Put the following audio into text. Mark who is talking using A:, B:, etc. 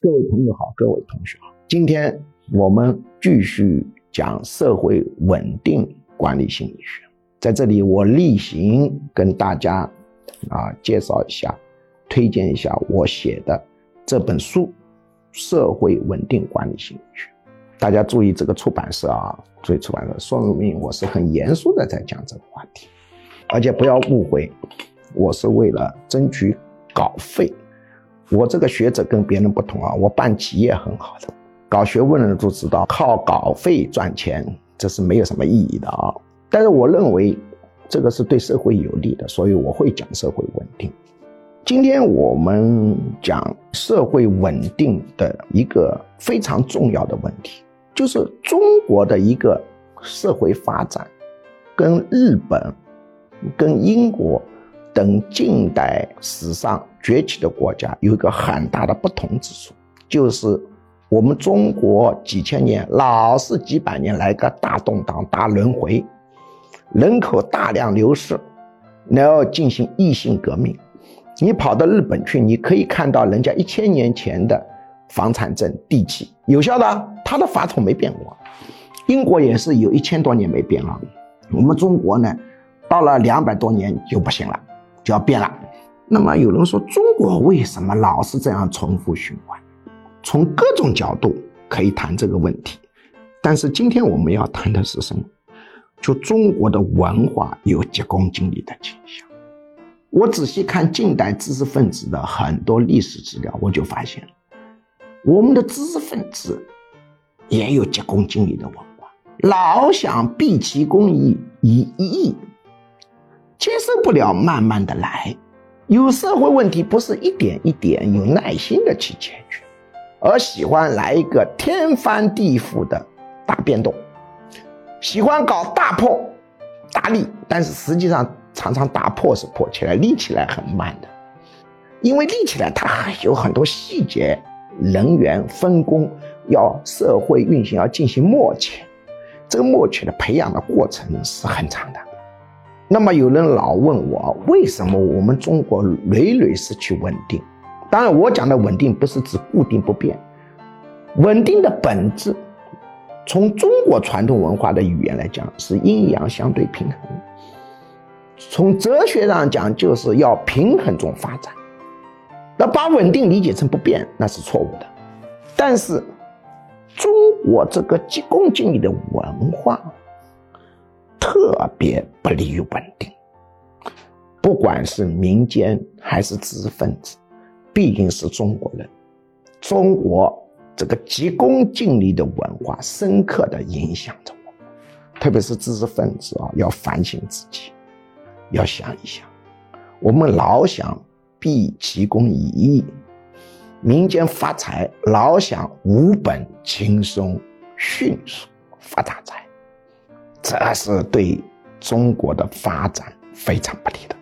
A: 各位朋友好，各位同学好，今天我们继续讲社会稳定管理心理学。在这里，我例行跟大家啊介绍一下，推荐一下我写的这本书《社会稳定管理心理学》。大家注意这个出版社啊，注意出版社，说明我是很严肃的在讲这个话题，而且不要误会，我是为了争取稿费。我这个学者跟别人不同啊，我办企业很好的，搞学问的人都知道，靠稿费赚钱这是没有什么意义的啊。但是我认为这个是对社会有利的，所以我会讲社会稳定。今天我们讲社会稳定的一个非常重要的问题，就是中国的一个社会发展，跟日本、跟英国。等近代史上崛起的国家有一个很大的不同之处，就是我们中国几千年老是几百年来个大动荡、大轮回，人口大量流失，然后进行异性革命。你跑到日本去，你可以看到人家一千年前的房产证、地契有效的，他的法统没变过。英国也是有一千多年没变了，我们中国呢，到了两百多年就不行了。就要变了。那么有人说，中国为什么老是这样重复循环？从各种角度可以谈这个问题。但是今天我们要谈的是什么？就中国的文化有急功近利的倾向。我仔细看近代知识分子的很多历史资料，我就发现，我们的知识分子也有急功近利的文化，老想毕其功于一役。接受不了慢慢的来，有社会问题不是一点一点有耐心的去解决，而喜欢来一个天翻地覆的大变动，喜欢搞大破大立，但是实际上常常大破是破起来，立起来很慢的，因为立起来它还有很多细节，人员分工要社会运行要进行默契，这个默契的培养的过程是很长的。那么有人老问我，为什么我们中国屡屡失去稳定？当然，我讲的稳定不是指固定不变，稳定的本质，从中国传统文化的语言来讲，是阴阳相对平衡。从哲学上讲，就是要平衡中发展。那把稳定理解成不变，那是错误的。但是，中国这个急功近利的文化。特别不利于稳定，不管是民间还是知识分子，毕竟是中国人。中国这个急功近利的文化，深刻的影响着我们，特别是知识分子啊，要反省自己，要想一想，我们老想毕其功于一役，民间发财老想无本轻松迅速发大财。这是对中国的发展非常不利的。